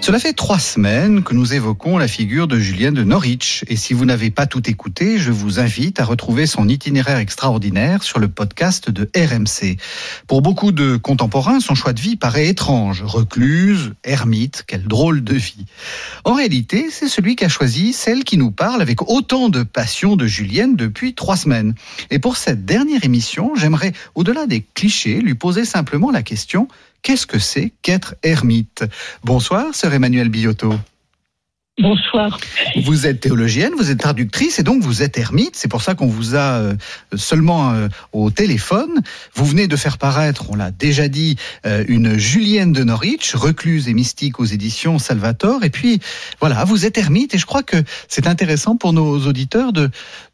Cela fait trois semaines que nous évoquons la figure de Julien de Norwich et si vous n'avez pas tout écouté, je vous invite à retrouver son itinéraire extraordinaire sur le podcast de RMC. Pour beaucoup de contemporains, son choix de vie paraît étrange. Recluse, ermite, quelle drôle de vie. En réalité, c'est celui qui a choisi celle qui nous parle avec autant de passion de Julienne depuis trois semaines. Et pour cette dernière émission, j'aimerais, au-delà des clichés, lui poser simplement la question qu'est-ce que c'est qu'être ermite? Bonsoir, sœur Emmanuel Billotto. Bonsoir. Vous êtes théologienne, vous êtes traductrice et donc vous êtes ermite. C'est pour ça qu'on vous a euh, seulement euh, au téléphone. Vous venez de faire paraître, on l'a déjà dit, euh, une Julienne de Norwich, recluse et mystique aux éditions Salvator. Et puis voilà, vous êtes ermite et je crois que c'est intéressant pour nos auditeurs de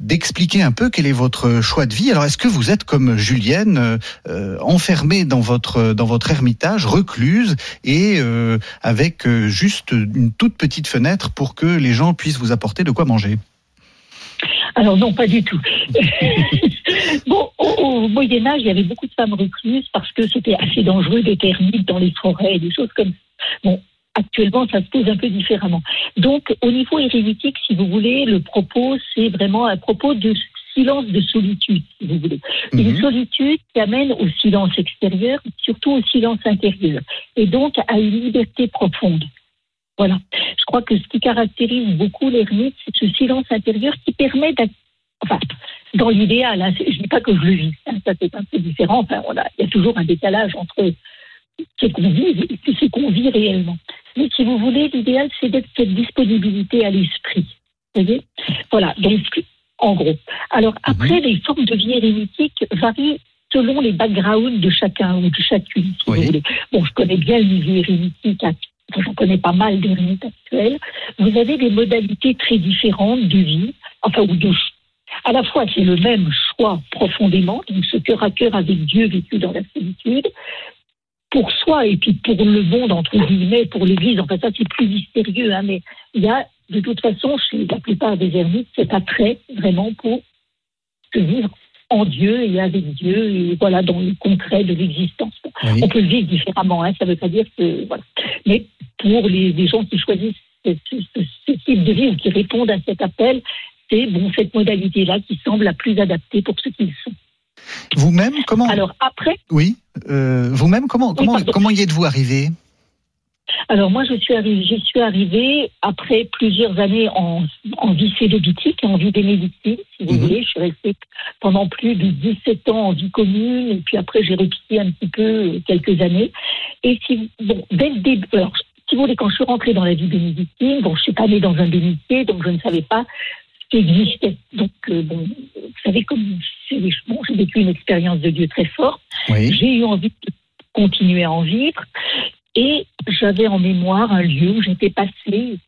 d'expliquer un peu quel est votre choix de vie. Alors est-ce que vous êtes comme Julienne, euh, enfermée dans votre dans votre ermitage, recluse et avec juste une toute petite fenêtre pour que les gens puissent vous apporter de quoi manger? Alors non, pas du tout. bon, au, Moyen Âge, il y avait beaucoup de femmes recluses parce que c'était assez dangereux d'être ermite dans les forêts, des choses comme ça. Bon, actuellement, ça se pose un peu différemment. Donc, au niveau érémitique, si vous voulez, le propos, c'est vraiment un propos de silence de solitude, si vous voulez. Une mhm. solitude qui amène au silence extérieur, surtout au silence intérieur, et donc à une liberté profonde. Voilà. Je crois que ce qui caractérise beaucoup l'ermite, c'est ce silence intérieur qui permet d'être. Enfin, dans l'idéal, hein, je ne dis pas que je le vis, hein, ça c'est un peu différent. Enfin, il y a toujours un décalage entre ce qu'on vit et ce qu'on vit réellement. Mais si vous voulez, l'idéal, c'est d'être cette disponibilité à l'esprit. Vous voyez? Voilà, donc, en gros. Alors, après, les formes de vie érémitique varient selon les backgrounds de chacun ou de chacune, si vous voulez. Bon, je connais bien le milieu érémitique j'en connais pas mal des rites actuelles, vous avez des modalités très différentes de vie, enfin, ou de à la fois c'est le même choix profondément, donc ce cœur à cœur avec Dieu vécu dans la solitude, pour soi et puis pour le monde, entre guillemets, pour l'Église, enfin ça c'est plus mystérieux, hein, mais il y a de toute façon chez la plupart des ermites cet attrait vraiment pour se vivre en Dieu et avec Dieu, et voilà, dans le concret de l'existence. On peut le vivre différemment, hein, ça ne veut pas dire que. Voilà. Mais pour les, gens qui choisissent ce, type de vie ou qui répondent à cet appel, c'est bon, cette modalité-là qui semble la plus adaptée pour ce qu'ils sont. Vous-même, comment Alors après. Oui, euh, vous-même, comment, comment, comment y êtes-vous arrivé alors moi, je suis arrivée, j'y suis arrivée après plusieurs années en, en vie célobitique, en vie bénédictine, si vous mhm. voulez. Je suis restée pendant plus de 17 ans en vie commune, et puis après j'ai requitté un petit peu euh, quelques années. Et si, bon, dès le début, alors, si vous voulez, quand je suis rentrée dans la vie bénédictine, bon, je suis pas née dans un bénitier, donc je ne savais pas qui existait. Donc, euh, bon, vous savez, comme bon, j'ai vécu une expérience de Dieu très forte, j'ai eu envie de continuer à en vivre. Et j'avais en mémoire un lieu où j'étais passée,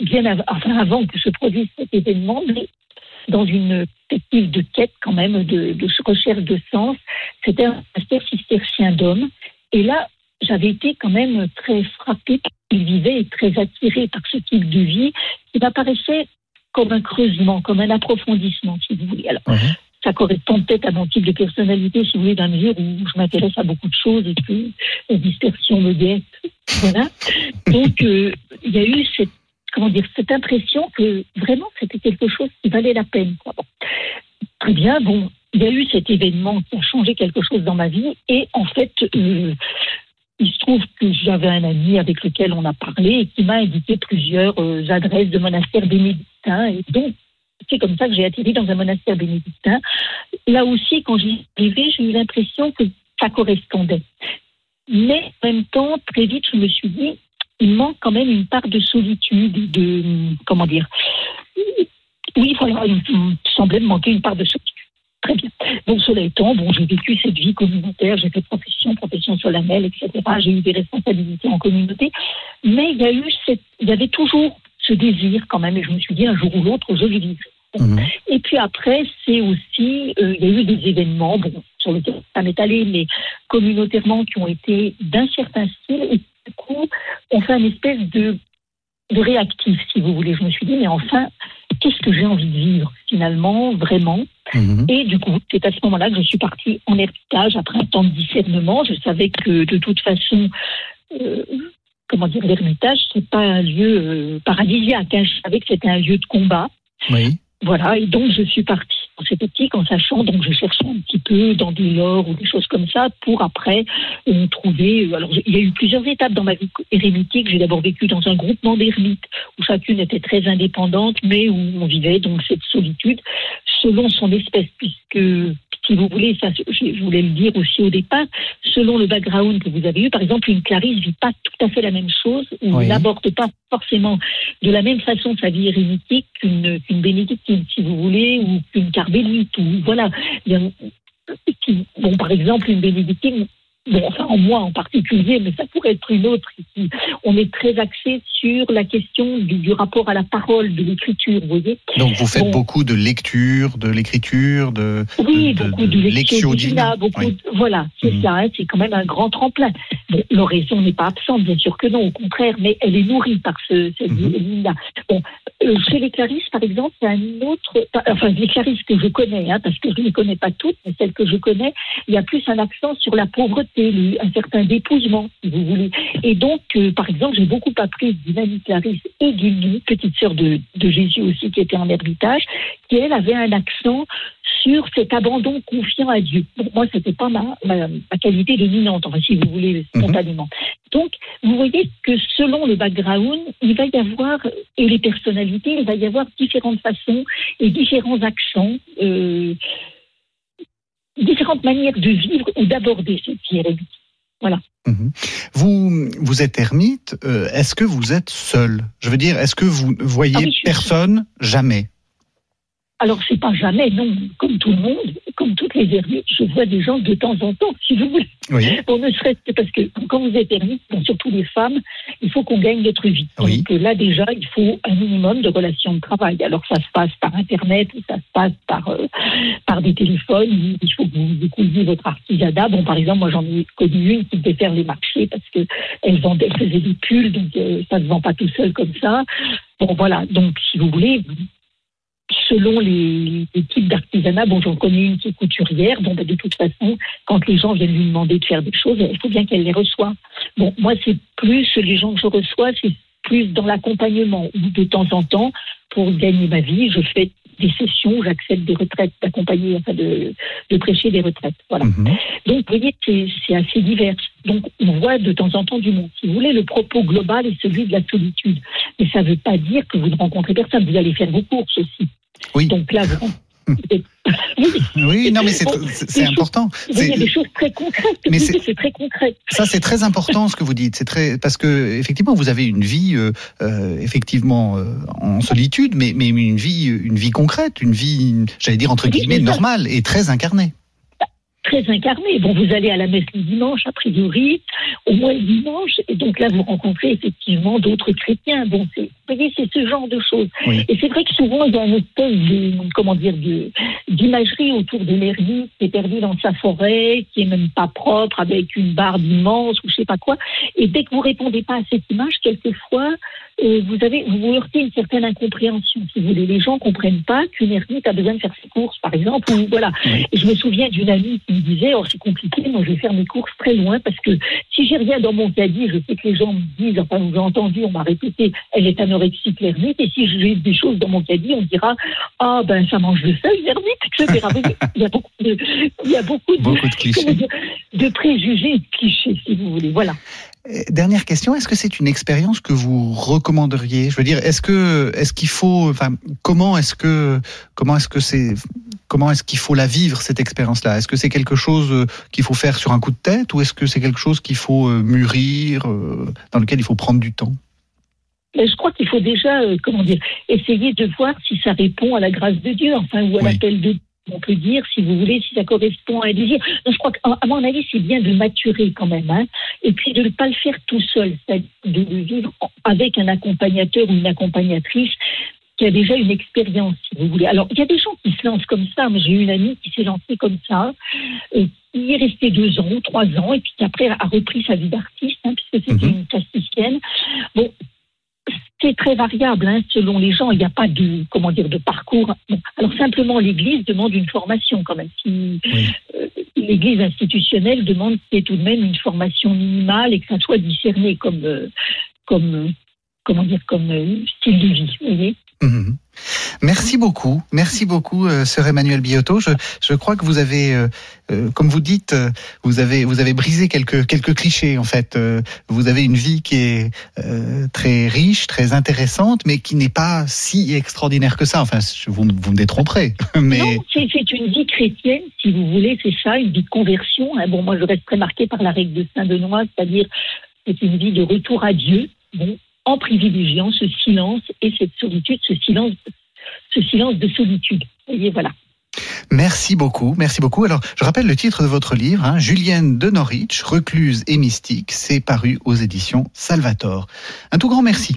bien avant, enfin avant que se produise cet événement, mais dans une perspective de quête quand même, de, de recherche de sens. C'était un pasteur cistercien d'hommes. Et là, j'avais été quand même très frappée qu'il vivait et très attirée par ce type de vie qui m'apparaissait comme un creusement, comme un approfondissement, si vous voulez. Alors, mhm ça correspond peut-être à mon type de personnalité, si vous voulez, dans mesure où je m'intéresse à beaucoup de choses et que la dispersion me guette. Voilà. Donc, euh, il y a eu cette, comment dire, cette impression que vraiment c'était quelque chose qui valait la peine. Très bien, bon, il y a eu cet événement qui a changé quelque chose dans ma vie et en fait, euh, il se trouve que j'avais un ami avec lequel on a parlé et qui m'a indiqué plusieurs euh, adresses de monastères bénédictins et donc c'est comme ça que j'ai atterri dans un monastère bénédictin. Là aussi, quand j'y arrivais, j'ai eu l'impression que ça correspondait. Mais en même temps, très vite, je me suis dit, il manque quand même une part de solitude, de comment dire. Oui, il, semblait me manquer une part de solitude. Très bien. Donc, cela étant, bon, j'ai vécu cette vie communautaire, j'ai fait profession, profession solennelle, etc. J'ai eu des responsabilités en communauté. Mais il y a eu il y avait toujours ce désir quand même, et je me suis dit un jour ou l'autre, je vivrai. Mhm. Et puis après, c'est aussi, euh, il y a eu des événements, bon, sur lesquels ça m'est allé, mais communautairement qui ont été d'un certain style, et du coup, on fait une espèce de, de réactif, si vous voulez. Je me suis dit, mais enfin, qu'est-ce que j'ai envie de vivre finalement, vraiment Mhm. Et du coup, c'est à ce moment-là que je suis partie en ermitage après un temps de discernement. Je savais que de toute façon, euh, comment dire, l'ermitage, c'est pas un lieu euh, paradisiaque. hein. Je savais que c'était un lieu de combat. Oui. Voilà, et donc je suis partie dans cette optique en sachant, donc je cherchais un petit peu dans des lores ou des choses comme ça pour après euh, trouver. Alors il y a eu plusieurs étapes dans ma vie érémitique. J'ai d'abord vécu dans un groupement d'ermites où chacune était très indépendante, mais où on vivait donc cette solitude selon son espèce, puisque si vous voulez, ça, je voulais le dire aussi au départ, selon le background que vous avez eu, par exemple, une Clarisse vit pas tout à fait la même chose, ou Oui. n'aborde pas forcément de la même façon sa vie érémitique qu'une bénédictine, si vous voulez, ou qu'une carbélite, ou voilà. Qui- bon, par exemple, une bénédictine, bon, enfin, en moi en particulier, mais ça pourrait être une autre ici. On est très axé sur la question du, du rapport à la parole, de l'écriture, vous voyez. Donc vous faites Bon. beaucoup de lecture, de l'écriture, de, Oui, de, beaucoup de, divina, divina. beaucoup. Oui. voilà, c'est Mhm. ça. hein, c'est quand même un grand tremplin. Bon, L'oraison n'est pas absente, bien sûr que non, au contraire, mais elle est nourrie par ce, cette Mhm. ligne-là. Bon, euh, chez les Clarisses, par exemple, c'est un autre. Enfin, les Clarisses que je connais, hein, parce que je ne les connais pas toutes, mais celles que je connais, il y a plus un accent sur la pauvreté, le- un certain dépouillement, si vous voulez. Et donc, euh, par exemple, j'ai beaucoup appris d'une amie Clarisse et d'une petite sœur de, de Jésus aussi, qui était en ermitage, qui elle avait un accent sur cet abandon confiant à Dieu. Bon, moi, c'était pas ma, ma, ma qualité dominante, enfin, si vous voulez, spontanément. Donc, vous voyez que selon le background, il va y avoir, et les personnalités, il va y avoir différentes façons et différents accents, euh, différentes manières de vivre ou d'aborder cette vie érémitique. Mhm. Vous, vous êtes ermite. euh, est-ce que vous êtes seul? Je veux dire, est-ce que vous ne voyez Ah oui, personne? Jamais Alors, c'est pas jamais, non, comme tout le monde, comme toutes les ermites, je vois des gens de temps en temps, si vous voulez. Oui. Bon, ne serait-ce que parce que quand vous êtes ermite, bon, surtout les femmes, il faut qu'on gagne notre vie. Oui. Donc euh, là, déjà, il faut un minimum de relations de travail. Alors, ça se passe par Internet, ça se passe par, euh, par des téléphones. Il faut que vous découvriez votre artisanat. Bon, par exemple, moi, j'en ai connu une qui devait faire les marchés parce que elle vendait, elle faisait des pulls, donc euh, ça ne se vend pas tout seul comme ça. Bon, voilà. Donc, si vous voulez, selon les, les types d'artisanat, bon, j'en connais une qui est couturière. Bon, ben, de toute façon, quand les gens viennent lui demander de faire des choses, il faut bien qu'elle les reçoive. Bon, moi, c'est plus les gens que je reçois, c'est plus dans l'accompagnement où de temps en temps, pour gagner ma vie, je fais des sessions, j'accepte des retraites, d'accompagner, enfin de, de prêcher des retraites. Voilà. Mhm. Donc, vous voyez, c'est assez divers. Donc, on voit de temps en temps du monde. Si vous voulez, le propos global est celui de la solitude. Mais ça ne veut pas dire que vous ne rencontrez personne. Vous allez faire vos courses aussi. Oui. Donc là, oui, non, mais c'est important. il y a des choses très concrètes. Mais c'est- très concret. Ça, c'est très important ce que vous dites. C'est très parce que effectivement, vous avez une vie euh, euh, effectivement euh, en solitude, mais mais une vie une vie concrète, une vie, j'allais dire entre guillemets normale et très incarnée. Très incarné. Bon, vous allez à la messe le dimanche, a priori, au moins le dimanche, et donc là, vous rencontrez effectivement d'autres chrétiens. Bon, c'est, vous voyez, c'est ce genre de choses. Oui. Et c'est vrai que souvent, il y a une espèce de, comment dire, de, d'imagerie autour de l'ermite qui est perdu dans sa forêt, qui est même pas propre, avec une barbe immense ou je sais pas quoi. Et dès que vous répondez pas à cette image, quelquefois, euh, vous avez, vous vous heurtez une certaine incompréhension. Si vous voulez, les gens comprennent pas qu'une ermite a besoin de faire ses courses, par exemple, ou voilà. Oui. Et je me souviens d'une amie qui me disait, oh, c'est compliqué, moi, je vais faire mes courses très loin parce que si j'ai rien dans mon caddie, je sais que les gens me disent, enfin, vous avez entendu, on m'a répété, elle est anorexique, l'ermite, et si j'ai des choses dans mon caddie, on dira, ah, ben, ça mange de ça, une ermite, etc. Il y a beaucoup de, il y a beaucoup de, Beaucoup de comment clichés. dire, de préjugés et de clichés, si vous voulez. Voilà. Euh, Dernière question, est-ce que c'est une expérience que vous recommanderiez? Je veux dire, est-ce que est-ce qu'il faut, enfin, comment est-ce que comment est-ce que c'est comment est-ce qu'il faut la vivre cette expérience-là? Est-ce que c'est quelque chose euh, qu'il faut faire sur un coup de tête ou est-ce que c'est quelque chose qu'il faut euh, mûrir, dans lequel il faut prendre du temps? Je crois qu'il faut déjà, euh, comment dire, essayer de voir si ça répond à la grâce de Dieu, enfin, ou à Oui. l'appel de on peut dire, si vous voulez, si ça correspond à un désir. je crois qu'à mon avis, c'est bien de maturer quand même, hein, et puis de ne pas le faire tout seul, c'est-à-dire de le vivre avec un accompagnateur ou une accompagnatrice qui a déjà une expérience, si vous voulez. Alors, il y a des gens qui se lancent comme ça. J'ai eu une amie qui s'est lancée comme ça, et qui est restée deux ans ou trois ans, et puis qui après a repris sa vie d'artiste, hein, puisque c'était mhm. une plasticienne. Bon, c'est très variable hein, selon les gens. Il n'y a pas de comment dire de parcours. alors simplement, l'Église demande une formation quand même. Si euh, l'Église institutionnelle demande qu'il y ait tout de même une formation minimale et que ça soit discerné comme euh, comme euh, comment dire comme style de vie. Vous voyez Mhm. Merci beaucoup, merci beaucoup, euh, Sœur Emmanuel Biotto. Je, je, crois que vous avez, euh, euh, comme vous dites, vous avez vous avez brisé quelques quelques clichés en fait. vous avez une vie qui est très riche, très intéressante, mais qui n'est pas si extraordinaire que ça. Enfin, vous, vous me détromperez. Mais... Non, c'est une vie chrétienne, si vous voulez, c'est ça, une vie de conversion. Hein. Bon, moi, je reste très marquée par la règle de Saint Benoît, c'est-à-dire c'est une vie de retour à Dieu. Bon, en privilégiant ce silence et cette solitude, ce silence, ce silence de solitude. Et voilà. Merci beaucoup, merci beaucoup. Alors, je rappelle le titre de votre livre, hein, Julienne de Norwich, recluse et mystique, c'est paru aux éditions Salvator. Un tout grand merci.